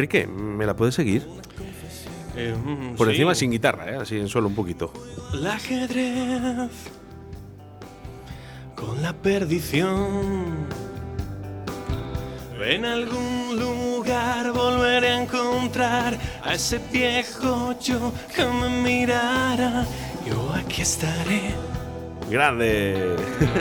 Enrique, ¿me la puedes seguir? Eh, mm, Por sí. encima sin guitarra, ¿eh? así en solo un poquito. El ajedrez con la perdición. En algún lugar volveré a encontrar a ese viejo yo que me mirara. Yo aquí estaré. Grande.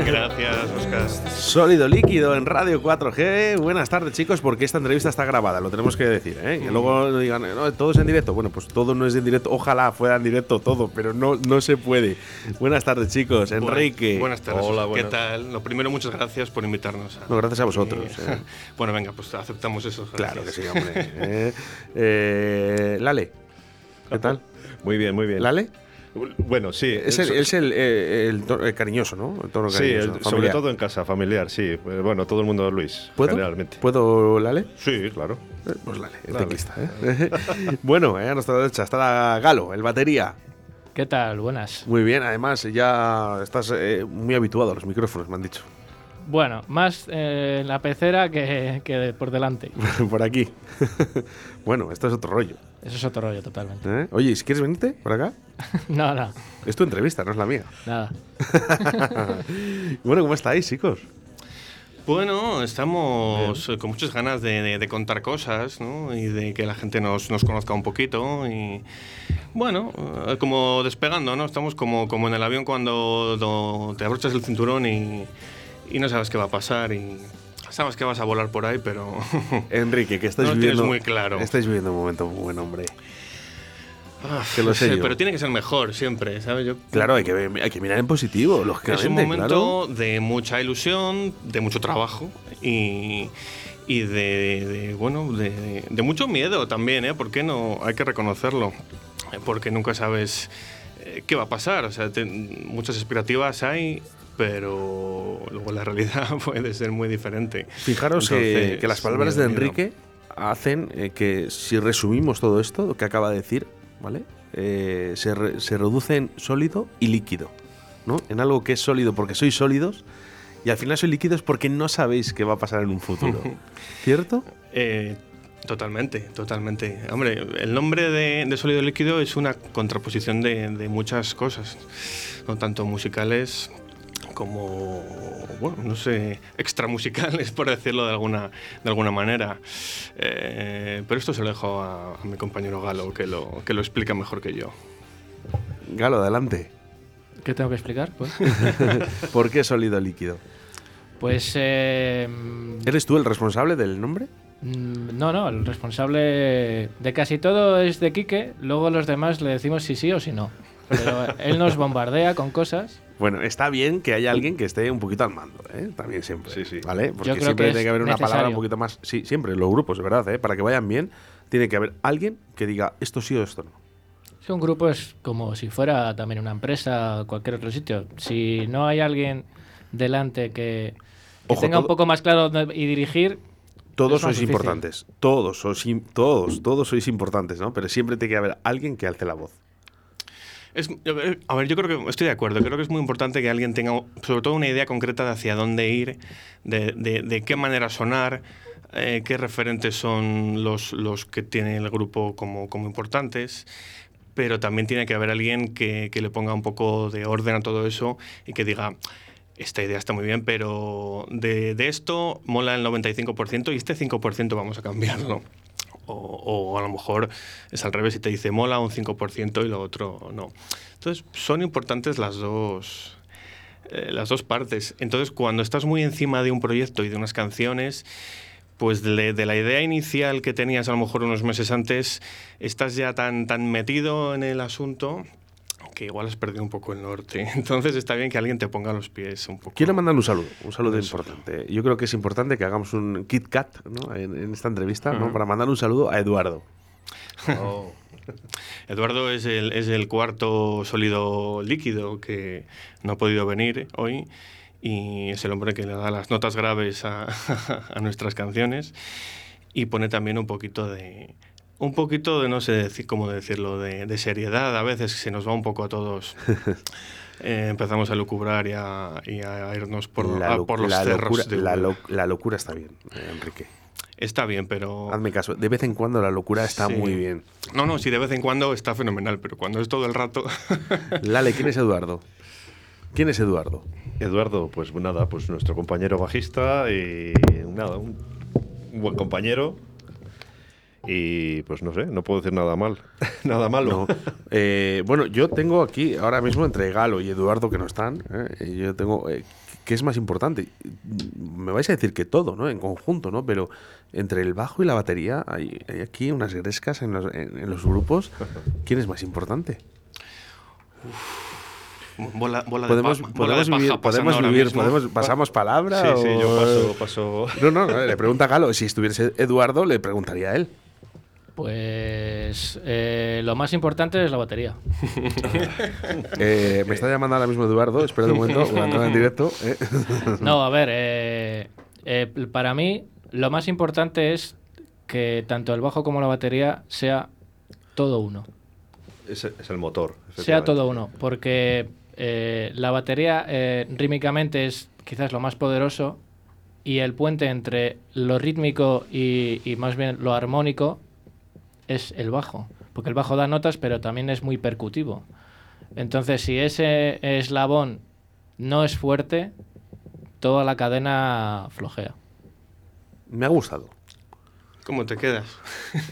Gracias, Oscar. Sólido líquido en Radio 4G. Buenas tardes, chicos, porque esta entrevista está grabada, lo tenemos que decir, ¿eh? Que luego digan, no, todo es en directo. Bueno, pues todo no es en directo. Ojalá fuera en directo todo, pero no, no se puede. Buenas tardes, chicos. Enrique. Buenas tardes. Hola, ¿Qué buenas. tal? Lo primero, muchas gracias por invitarnos. a- No, gracias a vosotros. ¿eh? bueno, venga, pues aceptamos eso. Claro que sí, hombre. ¿eh? Eh, Lale. ¿Qué tal? Muy bien, muy bien. ¿Lale? Bueno, sí. Es el, es el, eh, el to- el cariñoso, ¿no? El tono sí, cariñoso, el- sobre todo en casa, familiar, sí. Eh, Bueno, todo el mundo Luis, ¿Puedo? generalmente. ¿Puedo, Lale? Sí, claro. Eh, Pues Lale, el teclista, ¿eh? bueno, eh, a nuestra derecha está Galo, el batería. ¿Qué tal? Buenas. Muy bien, además ya estás eh, muy habituado a los micrófonos, me han dicho. Bueno, más eh, en la pecera que, que por delante. por aquí. bueno, esto es otro rollo. Eso es otro rollo totalmente. ¿eh? Oye, ¿y si quieres venirte por acá? no, no, Es tu entrevista, no es la mía. nada. bueno, ¿cómo estáis, chicos? Bueno, estamos con muchas ganas de, de- de contar cosas, ¿no? Y de que la gente nos, nos conozca un poquito. Y bueno, eh, como despegando, ¿no? Estamos como, como en el avión cuando do- te abrochas el cinturón y, y no sabes qué va a pasar. Y sabes que vas a volar por ahí, pero. Enrique, que estáis No viviendo. muy claro. Estáis viviendo un momento muy buen hombre. Ah, Que lo sé yo. Pero tiene que ser mejor siempre, ¿sabes? Yo, Claro, hay que, hay que mirar en positivo, Es lógicamente. un momento claro. de mucha ilusión, de mucho trabajo y, y de, de, bueno, de, de mucho miedo también, ¿eh? ¿Por qué no? Hay que reconocerlo, porque nunca sabes eh, qué va a pasar. O sea, te- muchas expectativas hay, pero luego la realidad puede ser muy diferente. Fijaros que- Entonces, que, las palabras de. Enrique hacen eh, que si resumimos todo esto que acaba de decir, ¿vale? Eh, se, re- se reduce en sólido y líquido, ¿no? En algo que es sólido porque sois sólidos y al final sois líquidos porque no sabéis qué va a pasar en un futuro. ¿Cierto? Eh, totalmente, totalmente. Hombre, el nombre de, de sólido líquido es una contraposición de, de muchas cosas, no tanto musicales como, bueno, no sé, extramusicales, por decirlo de alguna, de alguna manera. Eh, pero esto se lo dejo a, a mi compañero Galo, que lo, que lo explica mejor que yo. Galo, adelante. ¿Qué tengo que explicar? Pues, ¿Por qué sólido líquido? pues eh, ¿Eres tú el responsable del nombre? mm, no, no, el responsable de casi todo es de Quique, luego los demás le decimos si sí o si no. Pero él nos bombardea con cosas. Bueno, está bien que haya alguien que esté un poquito al mando, ¿eh? También siempre. Sí, sí. ¿Vale? Porque Yo creo siempre que tiene es que haber una palabra un poquito más. Sí, siempre, los grupos, de verdad, ¿eh? Para que vayan bien, tiene que haber alguien que diga esto sí o esto no. Es un grupo es como si fuera también una empresa o cualquier otro sitio. Si no hay alguien delante que, que Ojo, tenga un poco más claro dónde- y dirigir, Todos Es más sois difícil. importantes. Todos sois, todos, todos sois importantes, ¿no? Pero siempre tiene que haber alguien que alce la voz. Es, a ver, yo creo que estoy de acuerdo. Creo que es muy importante que alguien tenga, sobre todo, una idea concreta de hacia dónde ir, de, de- de qué manera sonar, eh, qué referentes son los, que tiene el grupo como, importantes. Pero también tiene que haber alguien que, que le ponga un poco de orden a todo eso y que diga. Esta idea está muy bien, pero de, de esto mola el 95% y este 5% vamos a cambiarlo. O, a lo mejor es al revés y te dice mola un 5% y lo otro no. Entonces, son importantes las dos, eh, las dos partes. Entonces, cuando estás muy encima de un proyecto y de unas canciones, pues de, de la idea inicial que tenías a lo mejor unos meses antes, estás ya tan, tan metido en el asunto que igual has perdido un poco el norte. Entonces está bien que alguien te ponga los pies un poco. Quiero mandar un saludo, un saludo Eso. importante. Yo creo que es importante que hagamos un Kit Kat ¿no? en, en esta entrevista ¿no? Ujú. para mandar un saludo a Eduardo. Oh. Eduardo es el, es el cuarto sólido líquido que no ha podido venir hoy y es el hombre que le da las notas graves a, a nuestras canciones y pone también un poquito de un poquito de no sé decir cómo decirlo de, de seriedad a veces se nos va un poco a todos Eh, empezamos a lucubrar y a, y a irnos por, la, a lo- por los la cerros locura, de la, Úbeda. lo- la locura está bien, eh, Enrique. está bien pero Hazme caso. De vez en cuando la locura está Sí. muy bien. no no sí de vez en cuando está fenomenal pero cuando es todo el rato Lale, ¿quién es Eduardo? ¿Quién es Eduardo? Eduardo, pues nada, pues nuestro compañero bajista y nada, un buen compañero. Y pues no sé, no puedo decir nada mal. nada malo. No. Eh, bueno, yo tengo aquí ahora mismo entre Galo y Eduardo que no están. ¿eh? Yo tengo. eh, ¿Qué es más importante? Me vais a decir que todo, ¿no? En conjunto, ¿no? Pero entre el bajo y la batería hay, hay aquí unas grescas en los, en- en los grupos. ¿Quién es más importante? bola, bola Podemos, de pa- bola podemos de vivir, podemos vivir, podemos, pasamos palabra. Sí, sí, o- yo paso, paso. No, no, no, le pregunta a Galo. Si estuviese Eduardo, le preguntaría a él. Pues eh, lo más importante es la batería. Eh, me está llamando ahora mismo Eduardo. Espera un momento, voy a entrar en directo. ¿eh? No, a ver, eh, eh, para mí lo más importante es que tanto el bajo como la batería sea todo uno. Es, es el motor. Sea todo uno, porque eh, la batería eh, rítmicamente es quizás lo más poderoso y el puente entre lo rítmico y, y más bien lo armónico es el bajo, porque el bajo da notas pero también es muy percutivo. Entonces, si ese eslabón no es fuerte, toda la cadena flojea. Me ha gustado. ¿Cómo te quedas?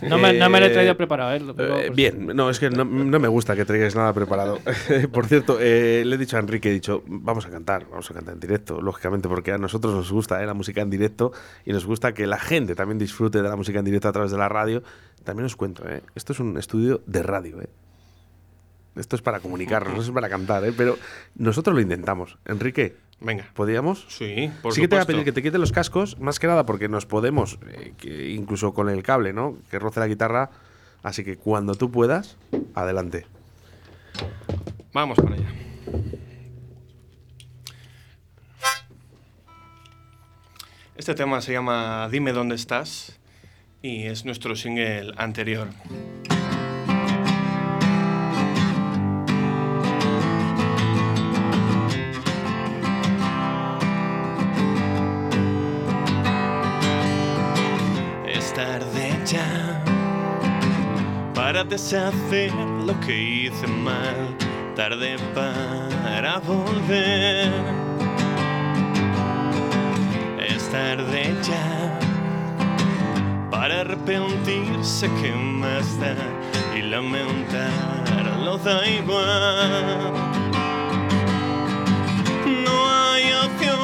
No me, no me lo he Eh, traído preparado, ¿eh? Digo, Eh, pues, bien, no, es que no, no me gusta que traigáis nada preparado. Por cierto, eh, le he dicho a Enrique, he dicho, vamos a cantar, vamos a cantar en directo, lógicamente, porque a nosotros nos gusta eh, la música en directo y nos gusta que la gente también disfrute de la música en directo a través de la radio. También os cuento, eh, esto es un estudio de radio, eh. Esto es para comunicarnos, no es para cantar, eh, pero nosotros lo intentamos. Enrique, Venga. ¿podríamos? Sí, por sí que te voy a pedir que te quites los cascos, más que nada porque nos podemos, eh, que incluso con el cable, ¿no? Que roce la guitarra. Así que cuando tú puedas, adelante. Vamos para allá. Este tema se llama Dime dónde estás y es nuestro single anterior. Deshacer lo que hice mal, tarde para volver. Es tarde ya para arrepentirse que más da y lamentarlo da igual. No hay opción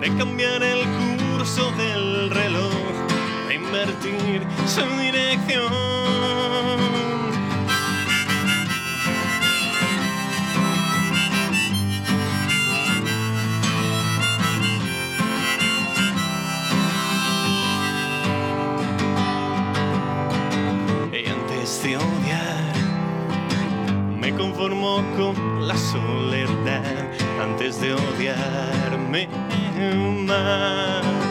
de cambiar el curso del reloj, su dirección. Y antes de odiar, me conformo con la soledad. Antes de odiarme más,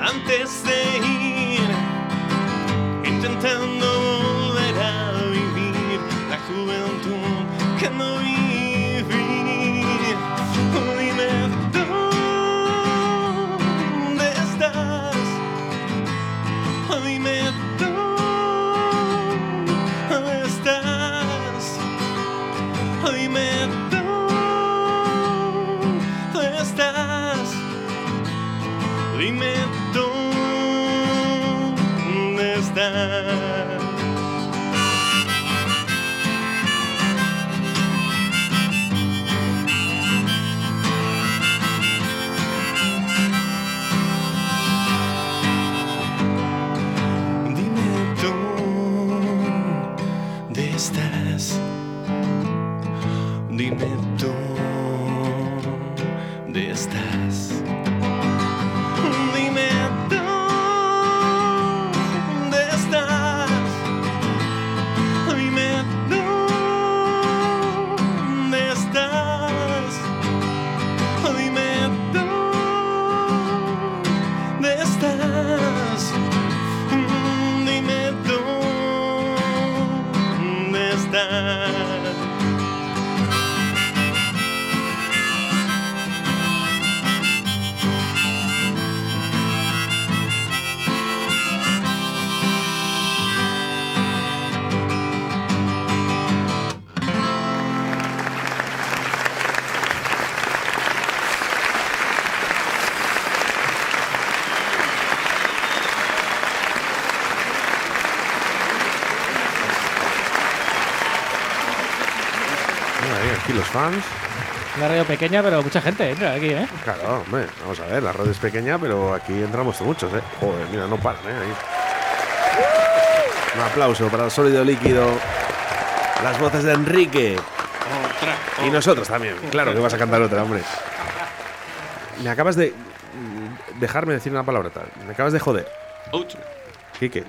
antes de ir intentando volver a vivir la juventud que no viví. Oh, dime dónde estás. Oh, dime fans. Una radio pequeña, pero mucha gente entra aquí, ¿eh? Claro, hombre, vamos a ver, la radio es pequeña, pero aquí entramos muchos, ¿eh? Joder, mira, no paran, ¿eh? Ahí. Un aplauso para el sólido líquido. Las voces de Enrique. Otra, Y nosotros también. Claro que vas a cantar otra, hombre. Me acabas de. mm, dejarme decir una palabrota. Me acabas de joder. otra. Quique.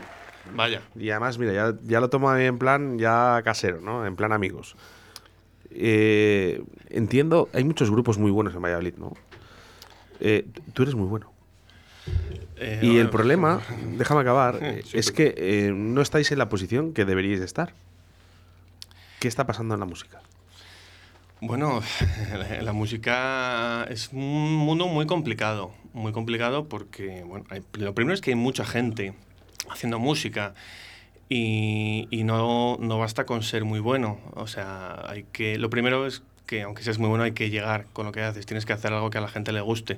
Vaya. Y además, mira, ya, ya lo tomo en plan ya casero, ¿no? En plan amigos. Eh, entiendo, hay muchos grupos muy buenos en Valladolid, ¿no? Eh, tú eres muy bueno. Eh, Y el problema, déjame acabar, eh, Sí, es que eh, no estáis en la posición que deberíais de estar. ¿Qué está pasando en la música? Bueno, la, la música es un mundo muy complicado, muy complicado porque, bueno, hay- lo primero es que hay mucha gente haciendo música y, y no, no basta con ser muy bueno. O sea, hay que, lo primero es que aunque seas muy bueno hay que llegar con lo que haces, tienes que hacer algo que a la gente le guste,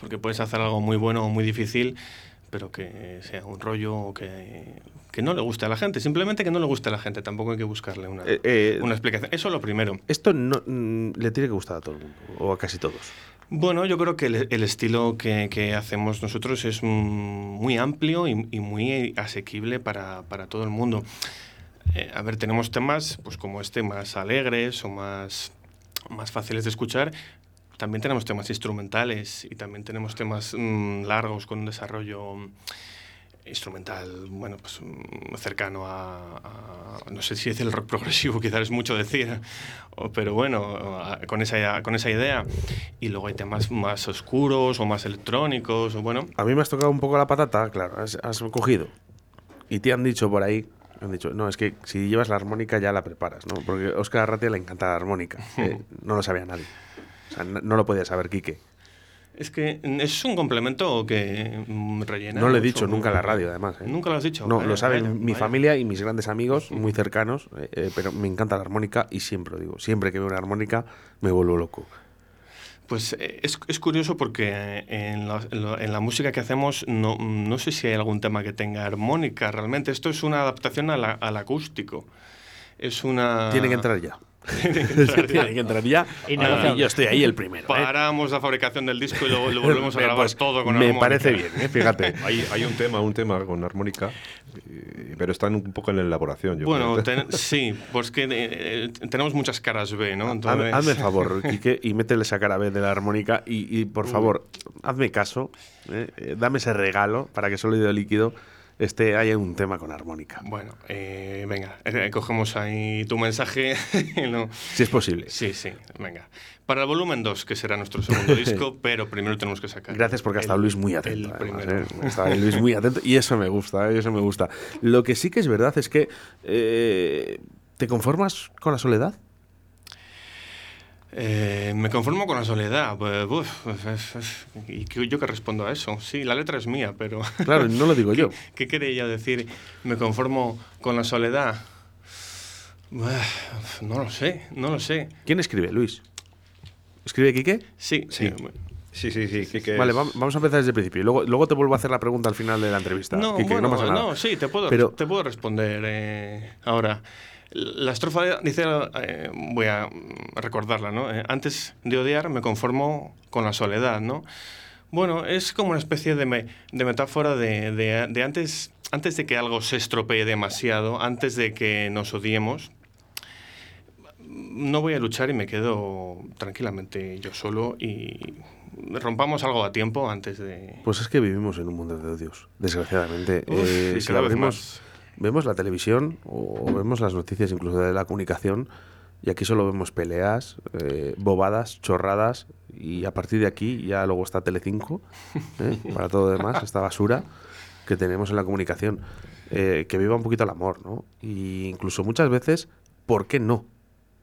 porque puedes hacer algo muy bueno o muy difícil, pero que sea un rollo o que, que no le guste a la gente, simplemente que no le guste a la gente, tampoco hay que buscarle una, Eh, eh, una explicación. Eso es lo primero. Esto no, mm, le tiene que gustar a todo el mundo, o a casi todos. Bueno, yo creo que el, el estilo que, que hacemos nosotros es mm, muy amplio y, y muy asequible para, para todo el mundo. Eh, a ver, tenemos temas pues como este más alegres o más, más fáciles de escuchar. También tenemos temas instrumentales y también tenemos temas mm, largos con un desarrollo instrumental, bueno, pues mm, cercano a, a- no sé si decir el rock progresivo, quizás es mucho decir, pero bueno, con esa, con esa idea. Y luego hay temas más oscuros o más electrónicos, o bueno, A mí me has tocado un poco la patata, claro, has, has cogido. Y te han dicho por ahí, han dicho, no, es que si llevas la armónica ya la preparas, ¿no? Porque a Oscar Arratia le encanta la armónica. eh, no lo sabía nadie. O sea, no, no lo podía saber Quique. Es que es un complemento que mm, rellena. No lo he dicho nunca en la radio, además. ¿eh? Nunca lo has dicho. No, Vaya, lo saben vaya, mi vaya. familia y mis grandes amigos, muy cercanos, eh, eh, pero me encanta la armónica y siempre lo digo. Siempre que veo una armónica me vuelvo loco. Pues eh, es, es curioso porque en la, en la- música que hacemos no, no sé si hay algún tema que tenga armónica realmente. Esto es una adaptación la- al acústico. Es una... Tiene que entrar ya. Tiene que entrar ya. Tiene que entrar ya. Innegociable. Y yo estoy ahí el primero. ¿eh? Paramos la fabricación del disco y luego lo volvemos a grabar pues, todo con Me armónica. parece bien, ¿eh? fíjate. Hay, hay un tema, un tema con armónica, eh, pero están un poco en la elaboración. Yo Bueno, creo. ten- sí, pues que eh, tenemos muchas caras B, ¿no? Hazme, Entonces, hazme el favor, Quique, y métele esa cara B de la armónica y, y, por favor, hazme caso, dame ese regalo para que Sólido Líquido esté haya un tema con armónica, Bueno, eh, venga, eh, cogemos ahí tu mensaje. si es posible. Sí, sí, venga. Para el volumen 2, que será nuestro segundo disco, pero primero tenemos que sacar. Gracias porque ha estado Luis muy el atento. además. ¿eh? Estado Luis muy atento y eso me gusta, ¿eh? eso me gusta. Lo que sí que es verdad es que eh, te conformas con la soledad. Eh, me conformo con la soledad. Pues, uf, ¿Y qué- yo qué respondo a eso? Sí, la letra es mía, pero Claro, no lo digo yo. ¿qué quería decir? Me conformo con la soledad. Uf, No lo sé, no lo sé. ¿Quién escribe, Luis? ¿Escribe Quique? Sí, sí. Sí, sí, sí. Quique Vale, vamos a empezar desde el principio. Luego, luego te vuelvo a hacer la pregunta al final de la entrevista. No, Quique, bueno, no pasa nada. no, sí, te puedo, Pero- te puedo responder eh, ahora. La estrofa dice, eh, voy a recordarla, ¿no? Eh, antes de odiar me conformo con la soledad, ¿no? Bueno, es como una especie de, me- de metáfora de, de- de antes antes de que algo se estropee demasiado, antes de que nos odiemos, no voy a luchar y me quedo tranquilamente yo solo y rompamos algo a tiempo antes de... Pues es que vivimos en un mundo de odios, desgraciadamente. Uf, Eh, y si cada vez abrimos, más. Vemos la televisión o vemos las noticias incluso de la comunicación y aquí solo vemos peleas, eh, bobadas, chorradas y a partir de aquí ya luego está Telecinco ¿eh? para todo lo demás, esta basura que tenemos en la comunicación. Eh, que viva un poquito el amor, ¿no? Y incluso muchas veces, ¿por qué no?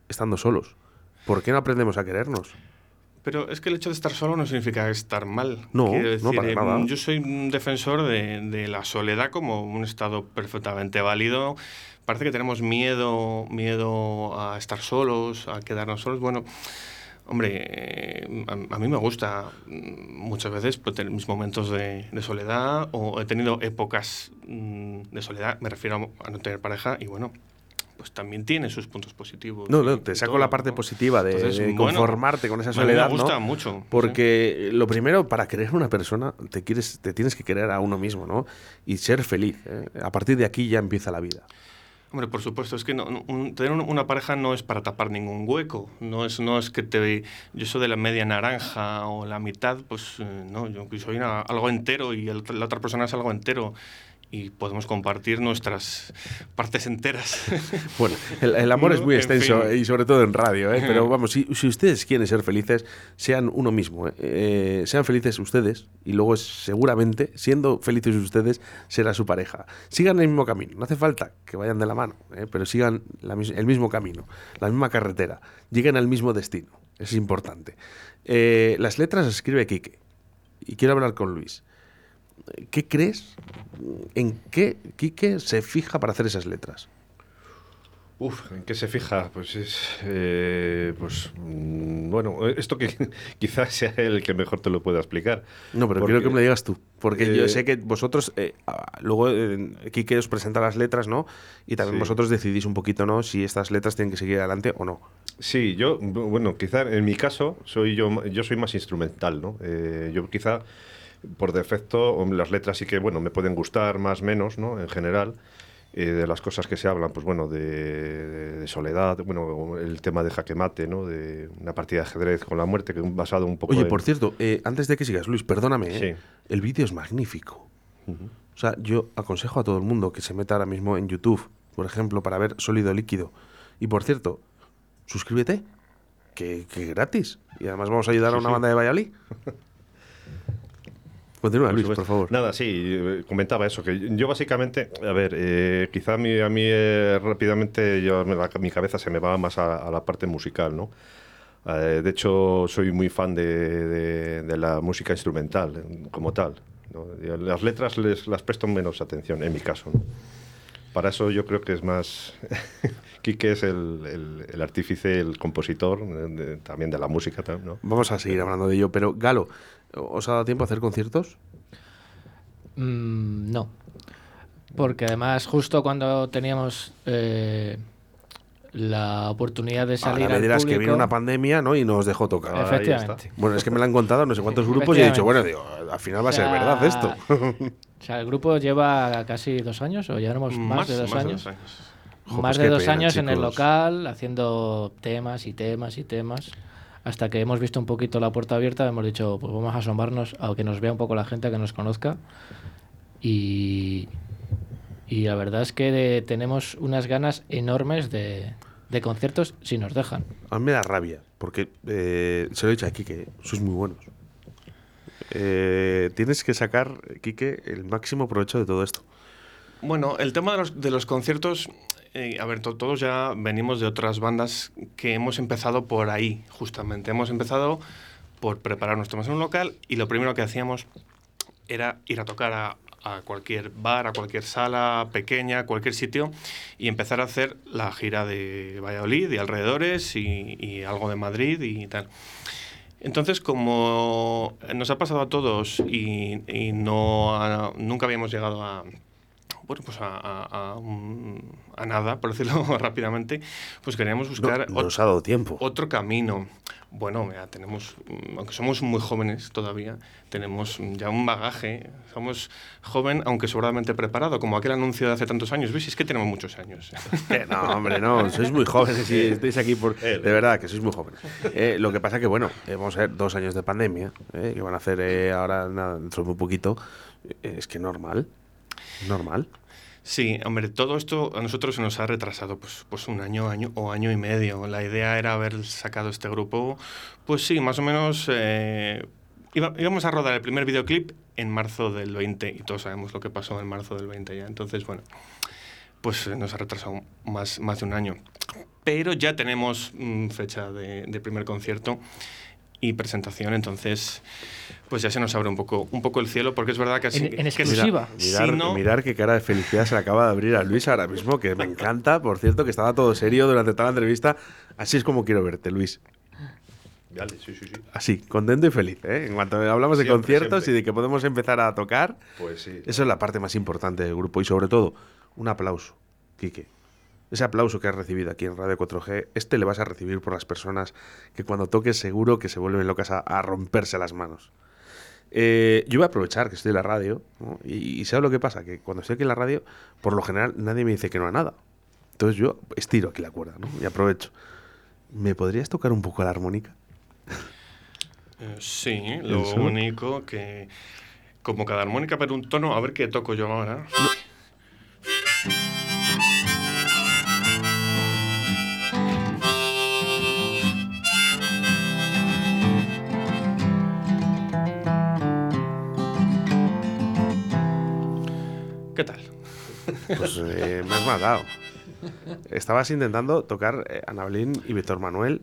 Estando solos. ¿Por qué no aprendemos a querernos? Pero es que el hecho de estar solo no significa estar mal. No, Quiero no, para nada. Yo soy un defensor de, de la soledad como un estado perfectamente válido. Parece que tenemos miedo, miedo a estar solos, a quedarnos solos. Bueno, hombre, eh, a, a mí me gusta mm, muchas veces pues, tener mis momentos de, de soledad o he tenido épocas mm, de soledad, me refiero a no tener pareja y bueno, pues también tiene sus puntos positivos. No, te saco todo, la parte ¿no? positiva de, Entonces, de bueno, conformarte con esa a mí me soledad, gusta ¿no? mucho, sí. Porque lo primero, para querer a una persona, te, quieres, te tienes que querer a uno mismo, ¿no? Y ser feliz. ¿eh? A partir de aquí ya empieza la vida. Hombre, por supuesto, es que no, no- un- tener un- una pareja no es para tapar ningún hueco, no es, no es que te... Yo soy de la media naranja o la mitad, pues eh, no, yo soy una- algo entero y el- la otra persona es algo entero y podemos compartir nuestras partes enteras. Bueno, el, el amor es muy En extenso fin. y sobre todo en radio, ¿eh? Pero vamos, si, si ustedes quieren ser felices, sean uno mismo. ¿eh? Eh, sean felices ustedes y luego seguramente, siendo felices ustedes, será su pareja. Sigan el mismo camino. No hace falta que vayan de la mano, pero sigan la el mismo camino, la misma carretera. Lleguen al mismo destino. Es importante. Las letras las escribe Quique. Y quiero hablar con Luis. ¿Qué crees? ¿En qué Quique se fija para hacer esas letras? Uf, ¿en qué se fija? Pues es. eh, pues. mm, bueno, esto que quizás sea el que mejor te lo pueda explicar. No, pero Porque- quiero que me lo digas tú. Porque yo eh, sé que vosotros, eh, luego Quique os presenta las letras, ¿no? Y también Sí. vosotros decidís un poquito, ¿no? Si estas letras tienen que seguir adelante o no. Sí, yo, bu- bueno, quizá en mi caso, soy yo, yo soy más instrumental, ¿no? Yo quizá, por defecto, las letras sí que, bueno, me pueden gustar más menos, ¿no? En general, eh, de las cosas que se hablan, pues bueno, de, de- de soledad, bueno, el tema de jaque mate, ¿no? De una partida de ajedrez con la muerte, que basado un poco Oye, en- por cierto, eh, antes de que sigas, Luis, perdóname, ¿eh? El vídeo es magnífico. Ujú. O sea, yo aconsejo a todo el mundo que se meta ahora mismo en YouTube, por ejemplo, para ver sólido líquido. Y por cierto, suscríbete, que, que gratis. Y además vamos a ayudar a una sí. banda de Valladolid. Continúa, Luis, por favor. Nada, sí, eh, comentaba eso, que yo básicamente, a ver, eh, quizá a mí, a mí eh, rápidamente yo, va- mi cabeza se me va más a, a la parte musical, ¿no? Eh, de hecho, soy muy fan de, de- de la música instrumental eh, como tal. ¿no? Las letras les, las presto menos atención, en mi caso. ¿no? Para eso yo creo que es más... Quique es el, el- el artífice, el compositor eh, de- también de la música, ¿no? Vamos a seguir hablando de ello, pero Galo, ¿os ha dado tiempo a hacer conciertos? Mm, no. Porque además, justo cuando teníamos eh, la oportunidad de salir Ahora me al dirás público, que vino una pandemia, ¿no? Y nos dejó tocar. Efectivamente. Bueno, es que me lo han contado no sé cuántos grupos y he dicho, bueno, digo, al final va a ser verdad esto. O sea, el grupo lleva casi dos años, o llevamos más, de dos años. Jo, más pues de qué dos pena, años en el local, haciendo temas y temas y temas. Hasta que hemos visto un poquito la puerta abierta, hemos dicho, pues vamos a asomarnos, a que nos vea un poco la gente, a que nos conozca. Y, y la verdad es que de- tenemos unas ganas enormes de, de conciertos si nos dejan. A mí me da rabia, porque eh, se lo he dicho aquí, que sois muy buenos. Eh, tienes que sacar, Quique, el máximo provecho de todo esto. Bueno, el tema de los, de los conciertos, eh, a ver, to- todos ya venimos de otras bandas que hemos empezado por ahí, justamente. Hemos empezado por preparar nuestro en un local y lo primero que hacíamos era ir a tocar a, a cualquier bar, a cualquier sala pequeña, cualquier sitio y empezar a hacer la gira de Valladolid y alrededores y, y algo de Madrid y tal. Entonces, como nos ha pasado a todos y, y no a- nunca habíamos llegado a, bueno, pues a, a- a un- a nada, por decirlo rápidamente, pues queríamos buscar no ot- os ha dado tiempo. otro camino. Bueno, mira, tenemos, mm, aunque somos muy jóvenes todavía, tenemos mm, ya un bagaje. Somos joven, aunque sobradamente preparado, como aquel anuncio de hace tantos años. ¿Veis? Es que tenemos muchos años. Que no, hombre, no, sois muy jóvenes y estáis aquí por... De verdad, que sois muy jóvenes. Eh, lo que pasa que, bueno, eh, vamos a ver, dos años de pandemia, eh, que van a hacer eh, ahora, nada, dentro de muy poquito, eh, es que normal, normal. Sí, hombre, todo esto a nosotros se nos ha retrasado pues, pues un año, año o año y medio. La idea era haber sacado este grupo, pues sí, más o menos eh, íbamos a rodar el primer videoclip en marzo del 20 y todos sabemos lo que pasó en marzo del 20 ya. Entonces, bueno, pues nos ha retrasado más, más de un año. Pero ya tenemos mm, fecha de primer concierto y presentación, entonces pues ya se nos abre un poco, un poco el cielo, porque es verdad que así... En- en que- exclusiva. Mirar, Si no- mirar qué cara de felicidad se le acaba de abrir a Luis ahora mismo, que me encanta, por cierto, que estaba todo serio durante toda la entrevista. Así es como quiero verte, Luis. Vale, sí, sí, sí. Así, contento y feliz. ¿eh? En cuanto hablamos de conciertos siempre. y de que podemos empezar a tocar, Pues sí. eso es la parte más importante del grupo. Y sobre todo, un aplauso, Quique. Ese aplauso que has recibido aquí en Radio 4G, este le vas a recibir por las personas que cuando toques seguro que se vuelven locas a, a romperse las manos. Eh, yo voy a aprovechar que estoy en la radio ¿no? y, y ¿sabes lo que pasa? Que cuando estoy aquí en la radio, por lo general nadie me dice que no a nada. Entonces yo estiro aquí la cuerda ¿no? y aprovecho. ¿Me podrías tocar un poco la armónica? Eh, sí, lo único que como cada armónica pero un tono, a ver qué toco yo ahora. ¿Qué Pues eh, me has matado. Estabas intentando tocar eh, Ana Belén y Víctor Manuel.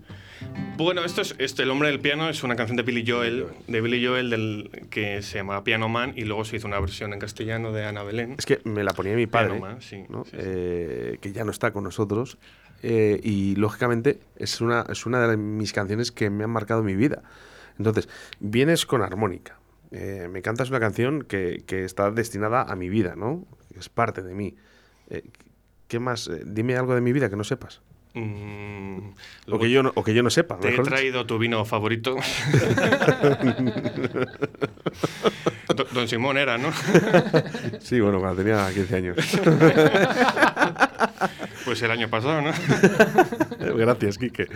Bueno, esto es El hombre del piano es una canción de Billy Joel, de Billy Joel del, que se llama Piano Man y luego se hizo una versión en castellano de Ana Belén. Es que me la ponía mi padre, Piano Man, sí, ¿no? sí, sí. Eh, que ya no está con nosotros. eh, y lógicamente es una, es una de mis canciones que me han marcado mi vida. Entonces, vienes con armónica. Me cantas una canción que, que está destinada a mi vida, ¿no? Es parte de mí. Eh, ¿Qué más? Eh, dime algo de mi vida que no sepas. Mm, O que, yo no, o que yo no sepa. te he dicho. traído tu vino favorito. Do- Don Simón era, ¿no? Sí, bueno, cuando tenía 15 años. Pues el año pasado, ¿no? Gracias, Quique.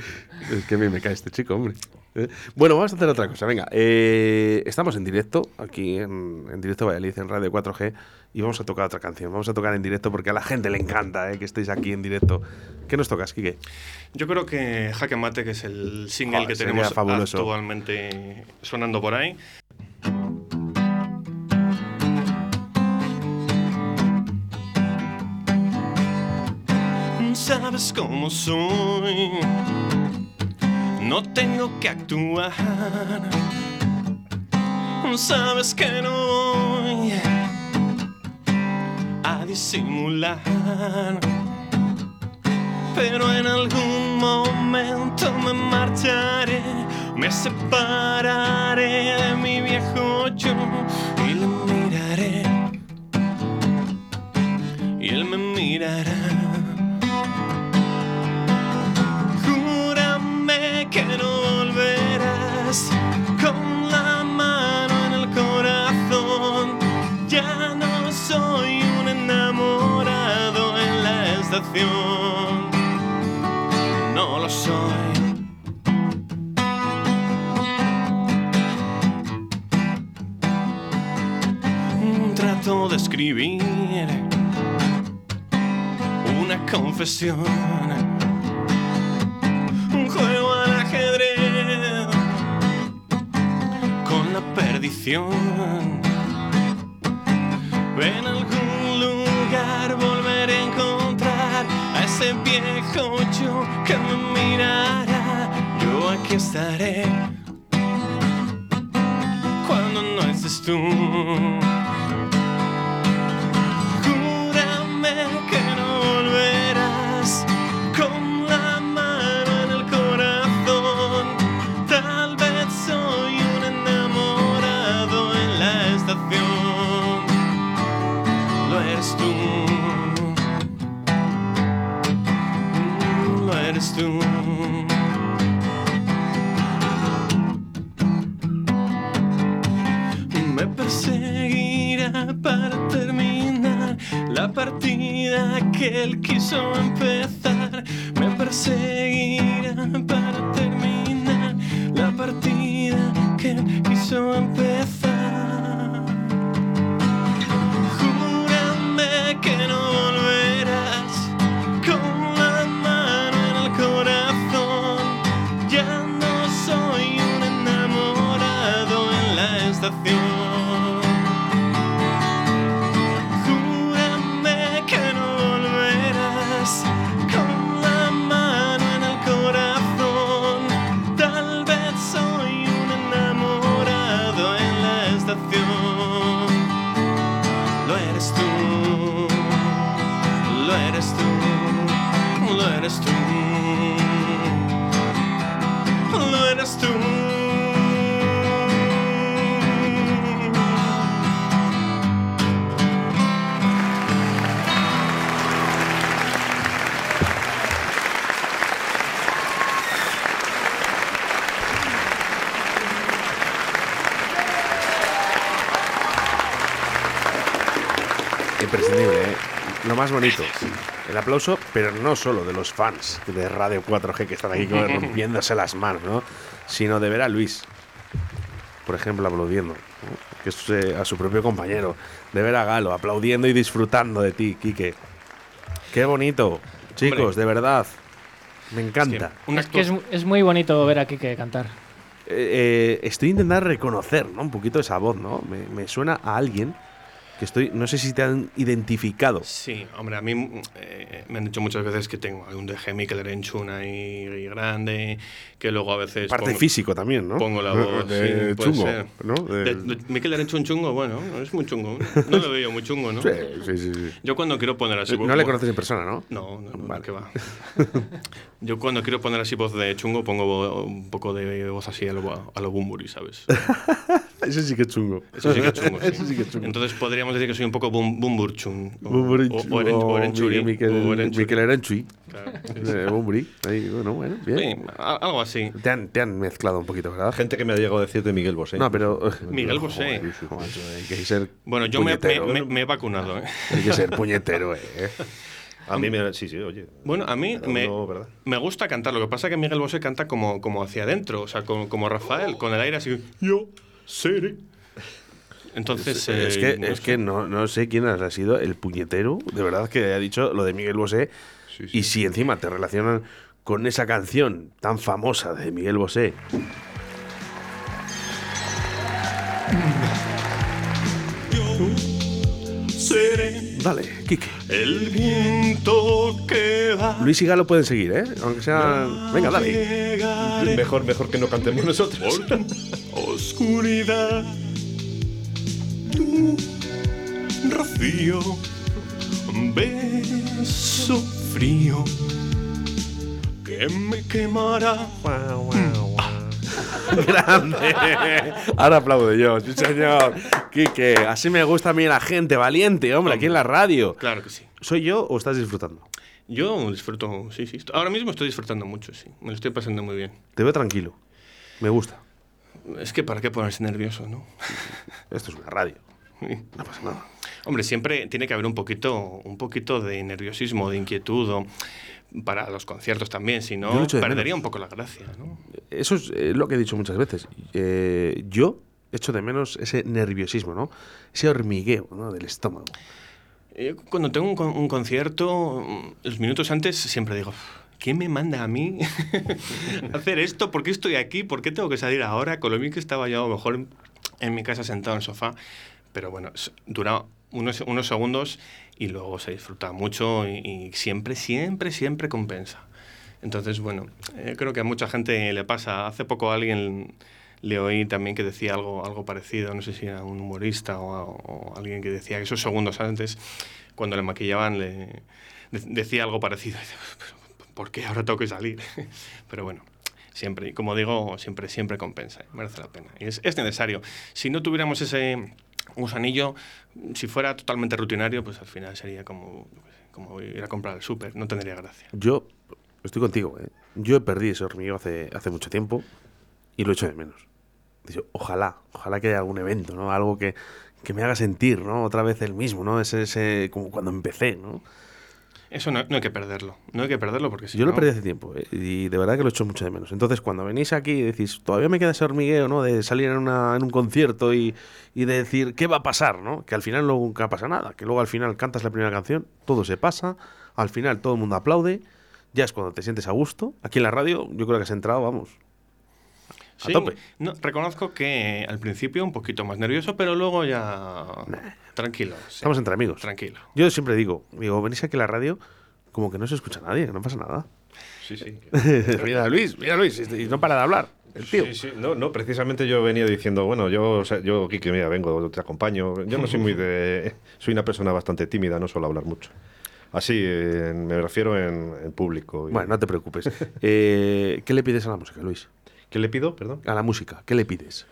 Es que a mí me cae este chico, hombre. Eh, Bueno, vamos a hacer otra cosa. Venga, eh, estamos en directo, aquí en, en directo Valladolid, en Radio 4G, y vamos a tocar otra canción. Vamos a tocar en directo porque a la gente le encanta eh, que estéis aquí en directo. ¿Qué nos tocas, Quique? Yo creo que Jaque Mate, que es el single Joder, que tenemos fabuloso. actualmente sonando por ahí. Sabes cómo soy, no tengo que actuar. Sabes que no voy a disimular pero en algún momento me marcharé, me separaré de mi viejo yo y le miraré y él me mirará. No lo soy. Trato de escribir una confesión, más bonito. El aplauso, pero no solo de los fans de Radio 4G que están aquí rompiéndose las manos, ¿no? Sino de ver a Luis, por ejemplo, aplaudiendo, ¿no? que es eh, a su propio compañero. De ver a Galo aplaudiendo y disfrutando de ti, Quique. Qué bonito, chicos, Hombre. de verdad. Me encanta. Es que es, es muy bonito ver a Kike cantar. Eh, eh, estoy intentando reconocer ¿no? un poquito esa voz, ¿no? Me, me suena a alguien que estoy. No sé si te han identificado. Sí, hombre, a mí eh, me han dicho muchas veces que tengo algún de Mikel Erenchun ahí grande, que luego a veces Parte pongo, físico también, ¿no? pongo la voz. De sí, chungo, ser. ¿no? De- de- Mikel Erenchun chungo, bueno, no es muy chungo. No lo veo muy chungo, ¿no? Sí, sí, sí, sí. Yo cuando quiero poner así... No le conoces en persona, ¿no? No, no, no, Vale. que va. Yo cuando quiero poner así voz de chungo pongo un poco de voz así a lo, a lo Bumburi, ¿sabes? Ese sí que es chungo. Eso sí que es chungo. sí. Ese sí que es chungo. Entonces podríamos decir que soy un poco bum, Bumburchun. o- o, o, Eren- o o Erenchuri, Miquel, o Erenchuri. Claro, sí. Eh, Bumburi. Ahí, bueno, bueno, bien. Sí, a- algo así. Te han, te han mezclado un poquito, ¿verdad? Gente que me ha llegado a decir de Miguel Bosé. No, pero. Miguel Bosé. Joder, hay que ser. Bueno, yo me, he vacunado. ¿eh? Hay que ser puñetero, eh. A mí me. Sí, sí, oye. Bueno, a mí me, me gusta cantar. Lo que pasa es que Miguel Bosé canta como, como hacia adentro, o sea, como, como Rafael, con el aire así. Yo seré. Entonces. es eh, que, no es sé. que no, no sé quién ha sido el puñetero, de verdad, que ha dicho lo de Miguel Bosé. Sí, sí. Y si encima te relacionan con esa canción tan famosa de Miguel Bosé. Seré Dale, Kike. el viento que va. Luis y Galo pueden seguir, ¿eh? Aunque sea. Venga, dale. Llegaré Mejor, mejor que no cantemos nosotros. oscuridad. Tu rocío, beso frío que me quemará. Grande. Ahora aplaudo yo, sí, señor. Quique, así me gusta a mí la gente, valiente, hombre, aquí en la radio. Claro que sí. ¿Soy yo o estás disfrutando? Yo disfruto, sí, sí. Ahora mismo estoy disfrutando mucho, sí. Me lo estoy pasando muy bien. Te veo tranquilo. Me gusta. Es que para qué ponerse nervioso, ¿no? Esto es una radio. No pasa nada. Hombre, siempre tiene que haber un poquito, un poquito de nerviosismo, de inquietud, o para los conciertos también, si no, perdería un poco la gracia, ¿no? Eso es eh, lo que he dicho muchas veces. Eh, yo echo de menos ese nerviosismo, ¿no? Ese hormigueo ¿no? del estómago. Yo cuando tengo un, un concierto, los minutos antes siempre digo, ¿quién me manda a mí hacer esto? ¿Por qué estoy aquí? ¿Por qué tengo que salir ahora? Con lo bien que estaba yo a lo mejor en, en mi casa sentado en el sofá. Pero bueno, dura unos, unos segundos y luego se disfruta mucho y, siempre, siempre, siempre compensa. Entonces, bueno, eh, creo que a mucha gente le pasa. Hace poco alguien le oí también que decía algo, algo parecido, no sé si era un humorista o, alguien que decía que esos segundos antes, cuando le maquillaban, le de- decía algo parecido. Y dice, "Pero, ¿Por qué ahora tengo que salir? Pero bueno, siempre, como digo, siempre, siempre compensa, ¿eh? merece la pena. Y es, es necesario. Si no tuviéramos ese gusanillo, si fuera totalmente rutinario, pues al final sería como, como ir a comprar al súper, no tendría gracia. Yo estoy contigo, ¿eh? Yo he perdido ese hormigueo hace, hace mucho tiempo y lo echo de menos. Digo, ojalá, ojalá que haya algún evento, ¿no? Algo que, que me haga sentir, ¿no? Otra vez el mismo, ¿no? Ese, ese como cuando empecé, ¿no? Eso no, no hay que perderlo. No hay que perderlo porque si Yo lo perdí hace tiempo eh, y de verdad que lo echo mucho de menos. Entonces, cuando venís aquí y decís, todavía me queda ese hormigueo, ¿no? De salir en, una- en un concierto y, y de decir, ¿qué va a pasar, no? Que al final nunca pasa nada. Que luego al final cantas la primera canción, todo se pasa, al final todo el mundo aplaude, ya es cuando te sientes a gusto. Aquí en la radio, yo creo que has entrado, vamos. A tope. no, reconozco que al principio un poquito más nervioso, pero luego ya. Tranquilo. sí, Estamos entre amigos. Tranquilo. Yo siempre digo, digo, venís aquí a la radio, como que no se escucha nadie, que no pasa nada. Sí, sí. mira a Luis, mira a Luis, y no para de hablar, el tío. Sí, sí. No, no, precisamente yo venía diciendo, bueno, yo, o sea, yo mira, vengo, te acompaño. Yo no soy muy de... Soy una persona bastante tímida, no suelo hablar mucho. Así, eh, me refiero en, en público. y- Bueno, no te preocupes. Eh, ¿Qué le pides a la música, Luis? ¿Qué le pido? Perdón. A la música, ¿qué le pides?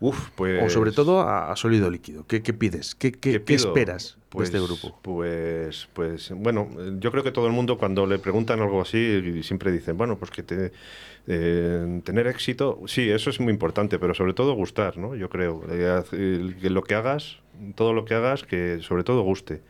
Uf, pues... O sobre todo a, a sólido líquido. ¿Qué, qué pides? ¿Qué, qué- qué pido? esperas Pues, de este grupo? Pues, pues, bueno, yo creo que todo el mundo cuando le preguntan algo así siempre dicen, bueno, pues que te, eh, tener éxito, sí, eso es muy importante, pero sobre todo gustar, ¿no? Yo creo Eh, lo que hagas, todo lo que hagas, que sobre todo guste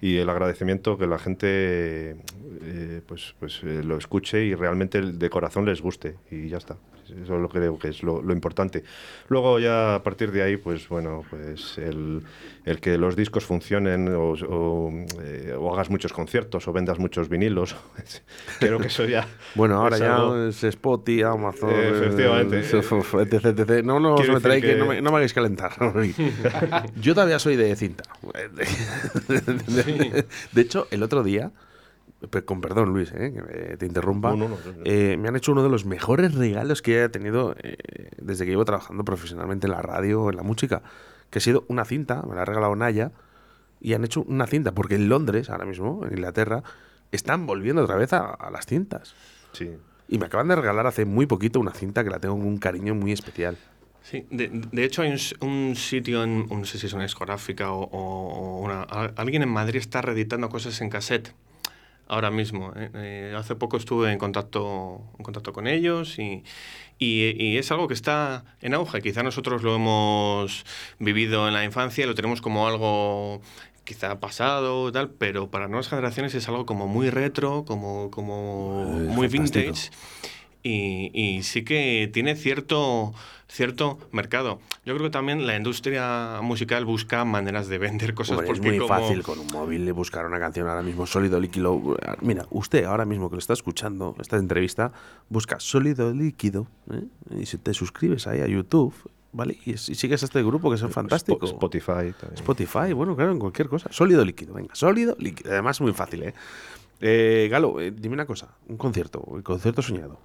y el agradecimiento que la gente eh, pues, pues eh, lo escuche y realmente de corazón les guste y ya está. Eso lo creo que es lo, lo importante. Luego ya a partir de ahí, pues bueno, pues el, el que los discos funcionen o, o, eh, o hagas muchos conciertos o vendas muchos vinilos, creo que eso ya... Bueno, ahora ya algo- es Spotify, Amazon, Eh, efectivamente. eh, etc, etc. No, no, os Quiero me traéis decir que, no, que- me, no me hagáis calentar. Yo todavía soy de cinta. De hecho, el otro día, con perdón Luis, eh, que te interrumpa, No, no, no, no. eh, me han hecho uno de los mejores regalos que he tenido eh, desde que llevo trabajando profesionalmente en la radio o en la música, que ha sido una cinta, me la ha regalado Naya, y han hecho una cinta, porque en Londres, ahora mismo, en Inglaterra, están volviendo otra vez a, a las cintas. Sí. Y me acaban de regalar hace muy poquito una cinta que la tengo con un cariño muy especial. Sí, de, de hecho hay un, sitio, en, no sé si es una discográfica o, una, alguien en Madrid está reeditando cosas en cassette ahora mismo. ¿eh? Eh, hace poco estuve en contacto, en contacto con ellos y, y- y es algo que está en auge. Quizá nosotros lo hemos vivido en la infancia, lo tenemos como algo quizá pasado tal, pero para nuevas generaciones es algo como muy retro, como, como muy vintage. Y, y sí que tiene cierto, cierto mercado. Yo creo que también la industria musical busca maneras de vender cosas Hombre, es porque muy como- fácil con un móvil buscar una canción ahora mismo sólido líquido. Mira, usted ahora mismo que lo está escuchando, esta entrevista, busca sólido líquido ¿eh? y si te suscribes ahí a YouTube, ¿vale? Y, y sigues a este grupo que es fantástico. Spo- Spotify también. Spotify, bueno, claro, en cualquier cosa. Sólido líquido, venga, sólido líquido. Además, muy fácil, ¿eh? Eh, Galo, eh, dime una cosa, un concierto, el concierto soñado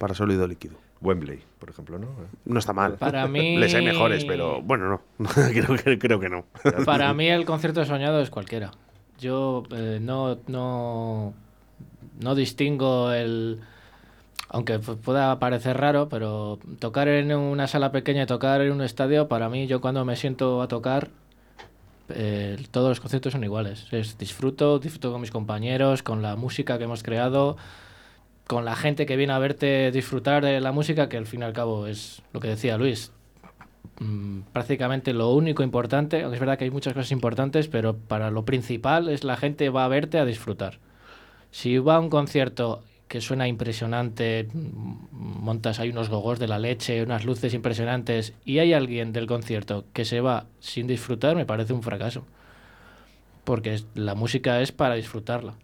para sólido líquido. Wembley, por ejemplo, ¿no? No está mal. Para mí- Les hay mejores, pero bueno, no. creo, que, creo que no. Para mí el concierto soñado es cualquiera. Yo eh, no, no, no distingo el... Aunque pu- pueda parecer raro, pero tocar en una sala pequeña y tocar en un estadio, para mí, yo cuando me siento a tocar, eh, todos los conciertos son iguales. Es, disfruto, disfruto con mis compañeros, con la música que hemos creado, con la gente que viene a verte disfrutar de la música, que al fin y al cabo es lo que decía Luis, mm, prácticamente lo único importante, aunque es verdad que hay muchas cosas importantes, pero para lo principal es la gente va a verte a disfrutar. Si va a un concierto que suena impresionante, mm, montas hay unos gogos de la leche, unas luces impresionantes, y hay alguien del concierto que se va sin disfrutar, me parece un fracaso. Porque la música es para disfrutarla.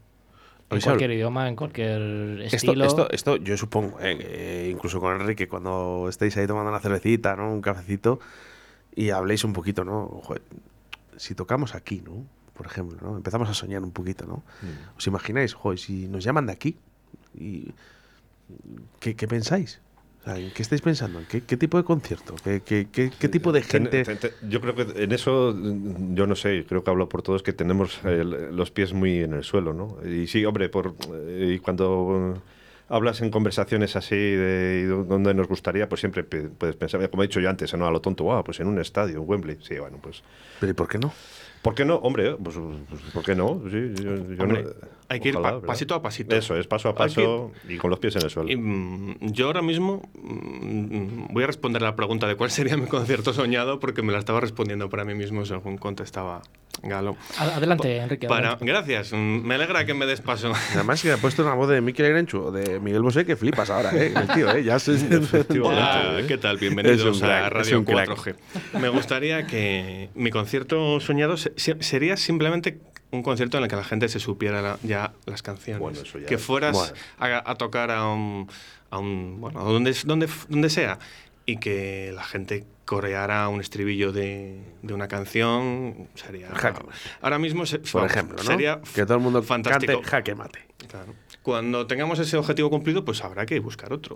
En cualquier idioma, en cualquier estilo. esto, esto yo supongo, eh, eh, incluso con Enrique, cuando estéis ahí tomando una cervecita, ¿no? Un cafecito, y habléis un poquito, ¿no? Joder, si tocamos aquí, ¿no? Por ejemplo, ¿no? Empezamos a soñar un poquito, ¿no? Mm. ¿Os imagináis, joder, si nos llaman de aquí? Y, ¿qué, qué pensáis? O sea, ¿En qué estáis pensando? ¿En qué, qué tipo de concierto? ¿Qué, qué, qué- qué tipo de gente? ten- ten- yo creo que en eso, yo no sé, creo que hablo por todos, que tenemos eh, los pies muy en el suelo, ¿no? Y sí, hombre, por, eh, y cuando hablas en conversaciones así de donde nos gustaría, pues siempre puedes pensar, como he dicho yo antes, no a lo tonto, "Guau, pues en un estadio, en Wembley. Sí, bueno, pues. ¿Pero y por qué no? ¿Por qué no? Hombre, pues, pues, ¿por qué no? Sí, yo, yo Hombre, no- hay que ir pasito a pasito. Eso es, paso a paso y con los pies en el suelo. Y, mm, yo ahora mismo mm, voy a responder a la pregunta de cuál sería mi concierto soñado porque me la estaba respondiendo para mí mismo según contestaba Galo. Adelante, Enrique. Para, adelante. gracias, mm, me alegra que me des paso. Además que ha puesto una voz de Mikel Grenchu o de Miguel Bosé que flipas ahora, ¿eh? El tío, ¿eh? Ya se... Hola, ¿qué tal? Bienvenidos a Radio un crack. 4G. Me gustaría que mi concierto soñado se- se- sería simplemente un concierto en el que la gente se supiera la- ya las canciones. Bueno, eso ya que fueras Bueno. a, a tocar a un, a un bueno, donde, donde, donde sea y que la gente coreara un estribillo de, de una canción sería Jaque. ahora mismo se- Por ejemplo, ¿no? sería que todo el mundo fantástico cante jaque mate. Claro. cuando tengamos ese objetivo cumplido pues habrá que buscar otro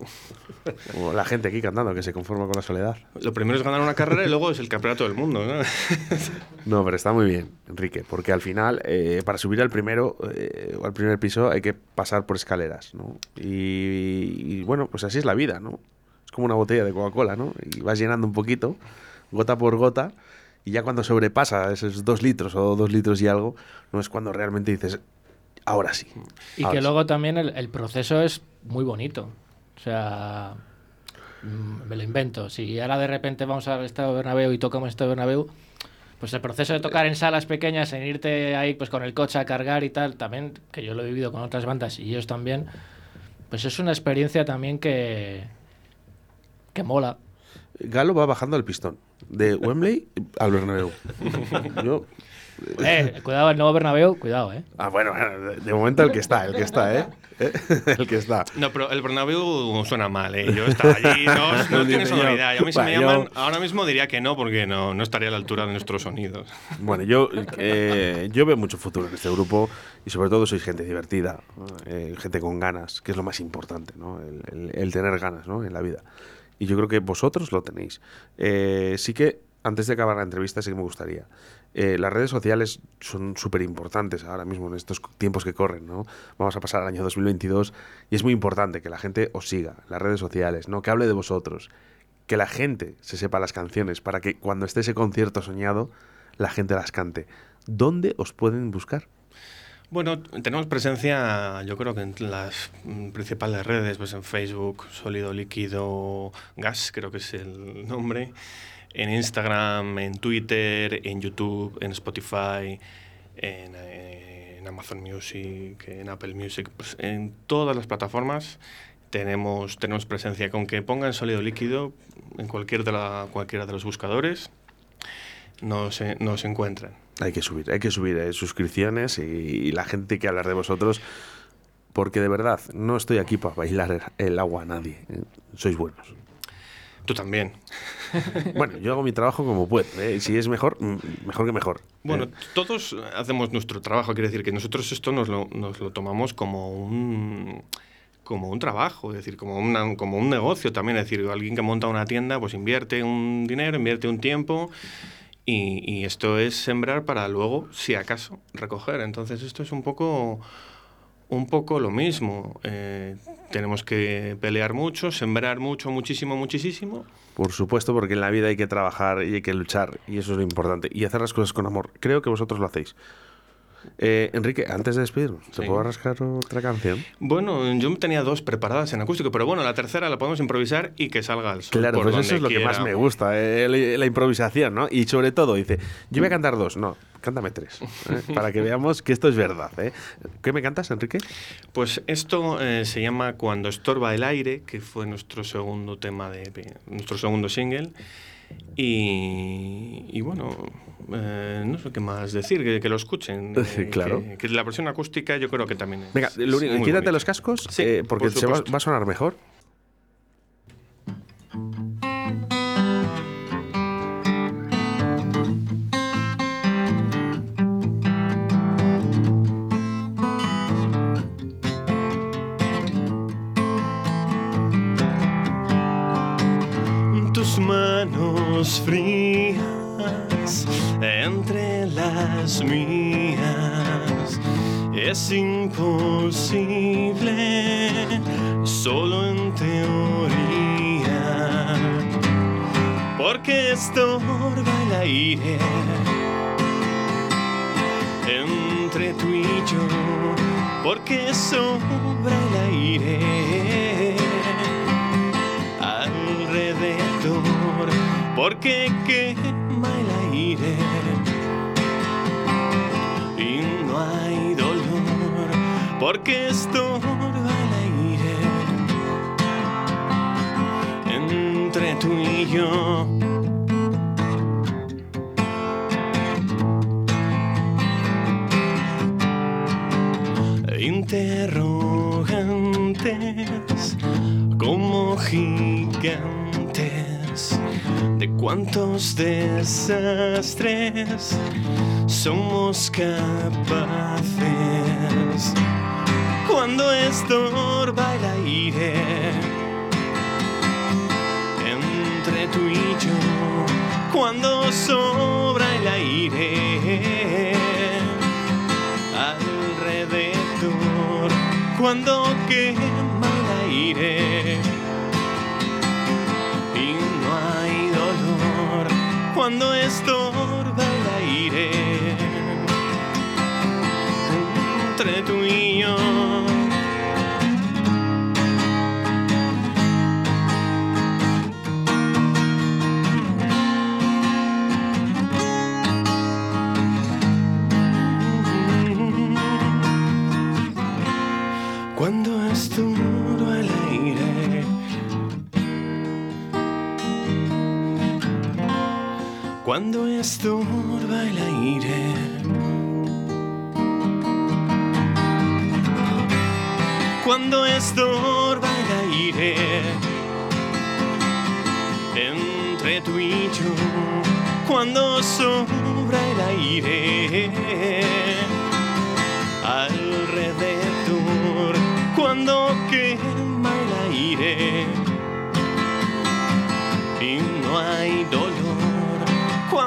O la gente aquí cantando que se conforma con la soledad. Lo primero es ganar una carrera y luego es el campeonato del mundo. ¿no? No, pero está muy bien, Enrique, porque al final, eh, para subir al primero eh, o al primer piso hay que pasar por escaleras, ¿no? Y, y, bueno, pues así es la vida, ¿no? Es como una botella de Coca-Cola, ¿no? Y vas llenando un poquito, gota por gota, y ya cuando sobrepasa esos dos litros o dos litros y algo, no es cuando realmente dices, ahora sí. Y ahora que sí". luego también el, el proceso es muy bonito. O sea, mm, me lo invento. Si ahora de repente vamos al Estado Bernabéu y tocamos Estado Bernabéu, pues el proceso de tocar en salas pequeñas, en irte ahí pues con el coche a cargar y tal, también, que yo lo he vivido con otras bandas y ellos también, pues es una experiencia también que, que mola. Galo va bajando el pistón, de Wembley al Bernabéu. Yo, Eh, cuidado, el nuevo Bernabéu, cuidado, eh. ah, bueno, de, de momento el que está, el que está, ¿eh? ¿Eh? El que está. No, pero el Bernabéu suena mal, ¿eh? Yo estaba allí, no, Dice una yo. A mí si me "Bueno, yo- llaman, ahora mismo diría que no, porque no, no estaría a la altura de nuestros sonidos. Bueno, yo, eh, yo veo mucho futuro en este grupo y sobre todo sois gente divertida, ¿no? Eh, gente con ganas, que es lo más importante, ¿no? El, el- el tener ganas ¿no? en la vida. Y yo creo que vosotros lo tenéis. Eh, sí que, antes de acabar la entrevista, sí que me gustaría. eh, las redes sociales son súper importantes ahora mismo en estos tiempos que corren, ¿no? Vamos a pasar al año 2022 y es muy importante que la gente os siga, las redes sociales, ¿no? Que hable de vosotros, que la gente se sepa las canciones para que cuando esté ese concierto soñado, la gente las cante. ¿Dónde os pueden buscar? Bueno, tenemos presencia, yo creo que en las principales redes, pues en Facebook, Sólido Líquido Gas, creo que es el nombre, en Instagram, en Twitter, en YouTube, en Spotify, en, en Amazon Music, en Apple Music, pues en todas las plataformas tenemos, tenemos presencia. Con que pongan Sólido Líquido en cualquier de la, cualquiera de los buscadores, nos, eh, nos encuentran. Hay que subir, hay que subir eh, suscripciones y, y la gente que hablar de vosotros, porque de verdad, no estoy aquí para bailar el agua a nadie. eh, Sois buenos. Tú también. Bueno, yo hago mi trabajo como puedo. eh, Si es mejor, mm, mejor que mejor. Bueno, Eh, todos hacemos nuestro trabajo, quiere decir que nosotros esto nos lo, nos lo tomamos como un como un trabajo, es decir, como, una- como un negocio también, es decir, alguien que monta una tienda, pues invierte un dinero, invierte un tiempo y, y esto es sembrar para luego, si acaso, recoger. Entonces esto es un poco un poco lo mismo. Eh, tenemos que pelear mucho, sembrar mucho, muchísimo, muchísimo. Por supuesto, porque en la vida hay que trabajar y hay que luchar, y eso es lo importante. Y hacer las cosas con amor. Creo que vosotros lo hacéis. Eh, Enrique, antes de despedirnos, ¿te Sí. puedo rascar otra canción? Bueno, yo tenía dos preparadas en acústico, pero bueno, la tercera la podemos improvisar y que salga al sol. Claro, pues eso es lo que más me gusta, eh, la, la improvisación, ¿no? Y sobre todo, dice, yo voy a cantar dos, no, cántame tres, ¿eh? para que veamos que esto es verdad, ¿eh? ¿Qué me cantas, Enrique? Pues esto eh, se llama Cuando estorba el aire, que fue nuestro segundo tema de nuestro segundo single. Y, y bueno, eh, no sé qué más decir, que, que lo escuchen. eh, Claro. Que, que la versión acústica yo creo que también es. Venga, lo único, quítate bonita. los cascos, Sí, eh, porque por se va, va a sonar mejor. Manos frías entre las mías. Es imposible, solo en teoría, porque estorba el aire entre tú y yo. porque sobra el aire porque quema el aire y no hay dolor, porque estorba el aire. Entre tú y yo. interrogantes como gigantes cuántos desastres somos capaces cuando estorba el aire entre tú y yo cuando sobra el aire alrededor cuando quema el aire cuando estorba Cuando estorba el aire. Cuando estorba el aire. Entre tú y yo Cuando sobra el aire. Alrededor cuando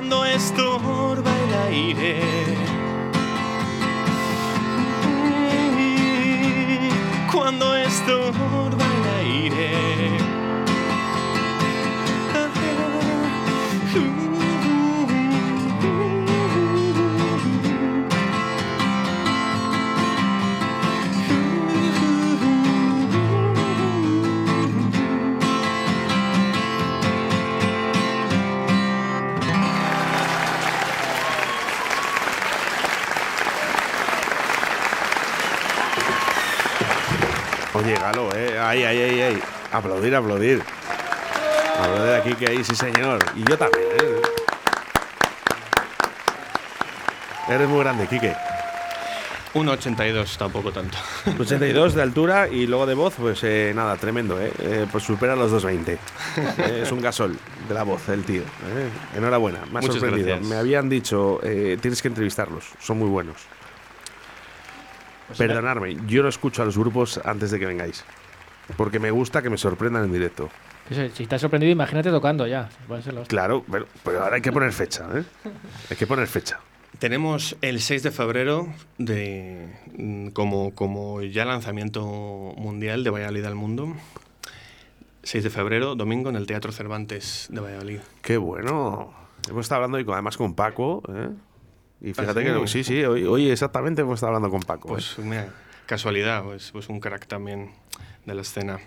cuando estorba el aire. Cuando estorba Oye, Galo, ¿eh? Ahí, ahí, ahí, ahí. Aplaudir, aplaudir. Aplaudir aquí que ahí, sí, señor. Y yo también, ¿eh? Eres muy grande, Quique. 1,82 tampoco tanto. 82 de altura y luego de voz, pues eh, nada, tremendo, ¿eh? Eh, Pues supera los 220. Eh, es un gasol de la voz, el tío. Enhorabuena, me ha Muchas sorprendido. gracias. Me habían dicho, tienes que entrevistarlos, son muy buenos. Pues Perdonadme, yo no escucho a los grupos antes de que vengáis. Porque me gusta que me sorprendan en directo. Si estás sorprendido, imagínate tocando ya. Claro, pero, pero ahora hay que poner fecha, ¿eh? Hay que poner fecha. Tenemos el 6 de febrero de, mm, como, como ya lanzamiento mundial de Valladolid al mundo. 6 de febrero, domingo, en el Teatro Cervantes de Valladolid. Qué bueno. Hemos estado hablando hoy con- además con Paco, ¿eh? Y fíjate sí? que sí, sí, hoy, hoy exactamente hemos estado hablando con Paco. ¿eh? Pues mira, casualidad, pues, pues un crack también de la escena.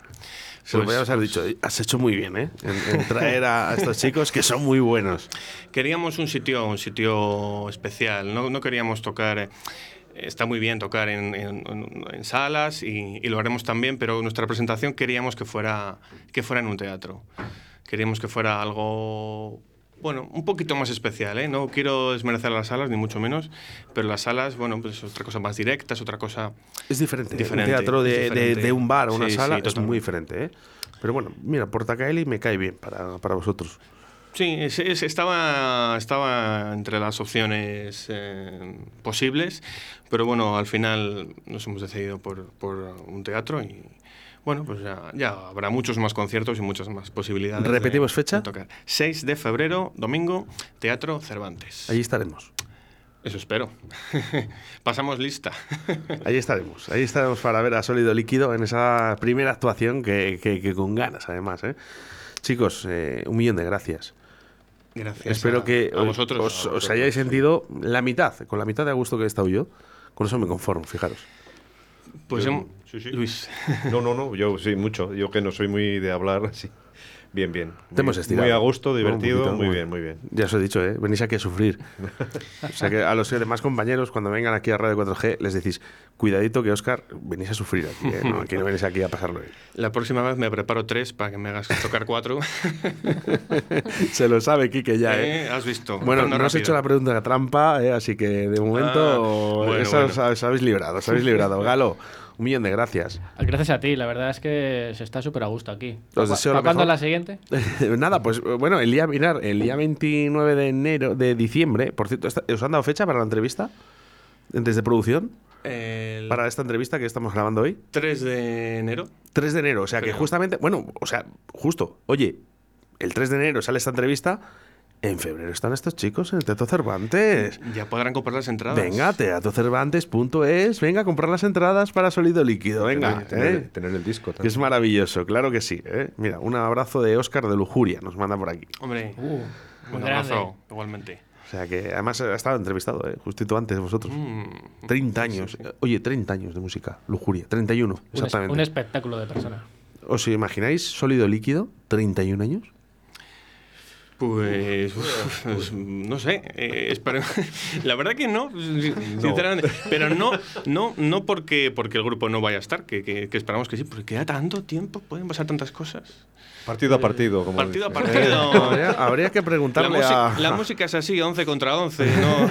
Se lo Pues- podríamos haber dicho, has hecho muy bien, ¿eh? En, en traer a, a estos chicos que son muy buenos. Queríamos un sitio, un sitio especial, no, no queríamos tocar... eh, Está muy bien tocar en- en salas y, y lo haremos también, pero nuestra presentación queríamos que fuera, que fuera en un teatro. Queríamos que fuera algo, bueno, un poquito más especial. ¿eh? No quiero desmerecer las salas, ni mucho menos, pero las salas, bueno, pues es otra cosa más directa, es otra cosa... Es diferente. Diferente, un teatro de, de- diferente. de un bar o una Sí, sala sí, es muy diferente, ¿eh? Pero bueno, mira, Portacaeli me cae bien para, para vosotros. Sí, es- es- estaba, estaba entre las opciones eh, posibles, pero bueno, al final nos hemos decidido por, por un teatro y bueno, pues ya, ya habrá muchos más conciertos y muchas más posibilidades. de- ¿Repetimos fecha? de tocar. 6 de febrero, domingo, Teatro Cervantes. Allí estaremos. Eso espero. Pasamos lista. Ahí estaremos. Ahí estaremos para ver a Sólido Líquido en esa primera actuación que, que- que con ganas, además, ¿eh? Chicos, eh, un millón de gracias. Gracias. Espero a- que a vosotros. os, a os vosotros. hayáis sentido la mitad, con la mitad de a gusto que he estado yo. Con eso me conformo, fijaros. Pues Yo- hem- sí, sí. Luis, No, no, no, yo sí, mucho. Yo que no soy muy de hablar, sí. Bien, bien. Te hemos Muy- estirado. Muy a gusto, divertido, poquito, muy muy- bien, muy bien. Ya os he dicho, ¿eh? venís aquí a sufrir. O sea que a los demás compañeros, cuando vengan aquí a Radio 4G, les decís, cuidadito que Oscar, venís a sufrir aquí, ¿eh? No, aquí no venís aquí a pasarlo bien. la próxima vez me preparo tres para que me hagas tocar cuatro. Se lo sabe Quique ya, ¿eh? Eh, Has visto. Bueno, no rápido. hecho la pregunta de trampa, ¿eh? así que de momento Ah, bueno, esa bueno. Os, os habéis librado, os habéis librado. Galo, un millón de gracias. Gracias a ti, la verdad es que se está súper a gusto aquí. Os ¿Pa- deseo lo cuándo mejor. la siguiente? Nada, pues bueno, el día, mirar, el día 29 de enero, de diciembre, por cierto, esta- ¿os han dado fecha para la entrevista? Desde producción, El para esta entrevista que estamos grabando hoy. 3 de enero. 3 de enero, o sea que justamente, bueno, o sea, justo, oye, el 3 de enero sale esta entrevista, en febrero están estos chicos en el Teatro Cervantes. Ya podrán comprar las entradas. Venga, teatrocervantes.es, venga a comprar las entradas para sólido líquido, venga, Tener, ¿eh? tener el disco que es maravilloso, claro que sí. ¿eh? Mira, un abrazo de Óscar de Lujuria, nos manda por aquí. Hombre, Uh, un grande. abrazo, igualmente. O sea que además ha estado entrevistado, ¿eh? justito antes de vosotros. Mm. 30 años, oye, 30 años de música, Lujuria, 31, Un, es- exactamente. un espectáculo de persona. ¿Os imagináis sólido líquido, 31 años? Pues, uf, pues, no sé, eh, espero- la verdad que no, sinceramente, pero no, no, no porque, porque el grupo no vaya a estar, que, que- que esperamos que sí, porque queda tanto tiempo, pueden pasar tantas cosas. Partido a partido, como Partido a partido. habría, habría que La, preguntarle música- a... la música es así, 11 contra 11, no,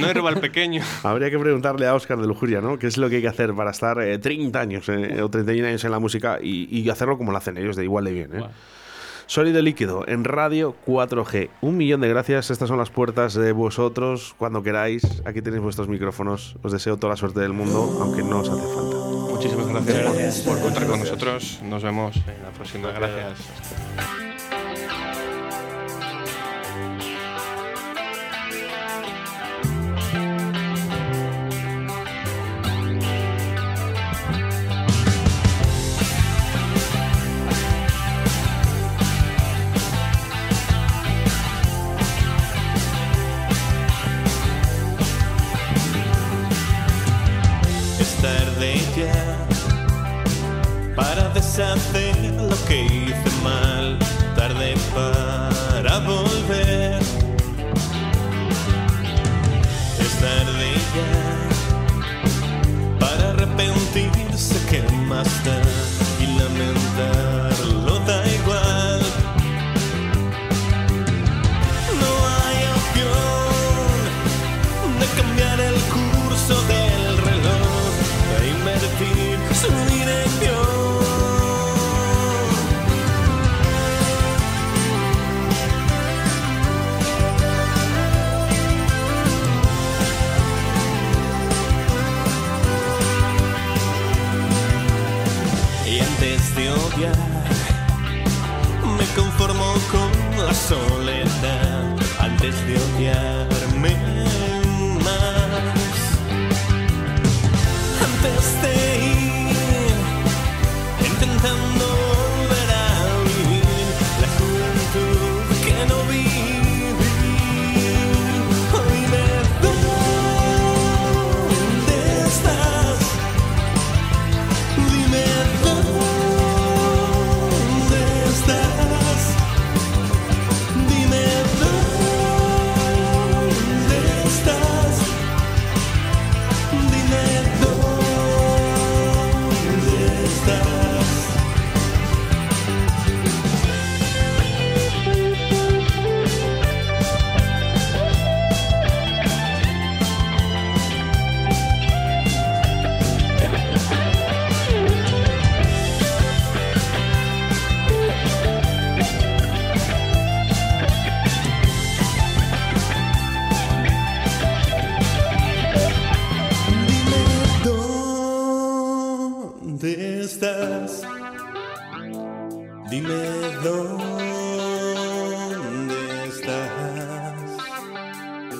no hay rival pequeño. Habría que preguntarle a Óscar de Lujuria, ¿no? ¿Qué es lo que hay que hacer para estar eh, 30 años eh, o 31 años en la música y, y hacerlo como lo hacen ellos, de igual de bien, ¿eh? Sólido líquido en Radio 4G. Un millón de gracias. Estas son las puertas de vosotros. Cuando queráis, aquí tenéis vuestros micrófonos. Os deseo toda la suerte del mundo, aunque no os hace falta. Muchísimas gracias por, por contar con nosotros. Nos vemos en la próxima. Gracias. Para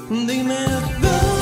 Dime dónde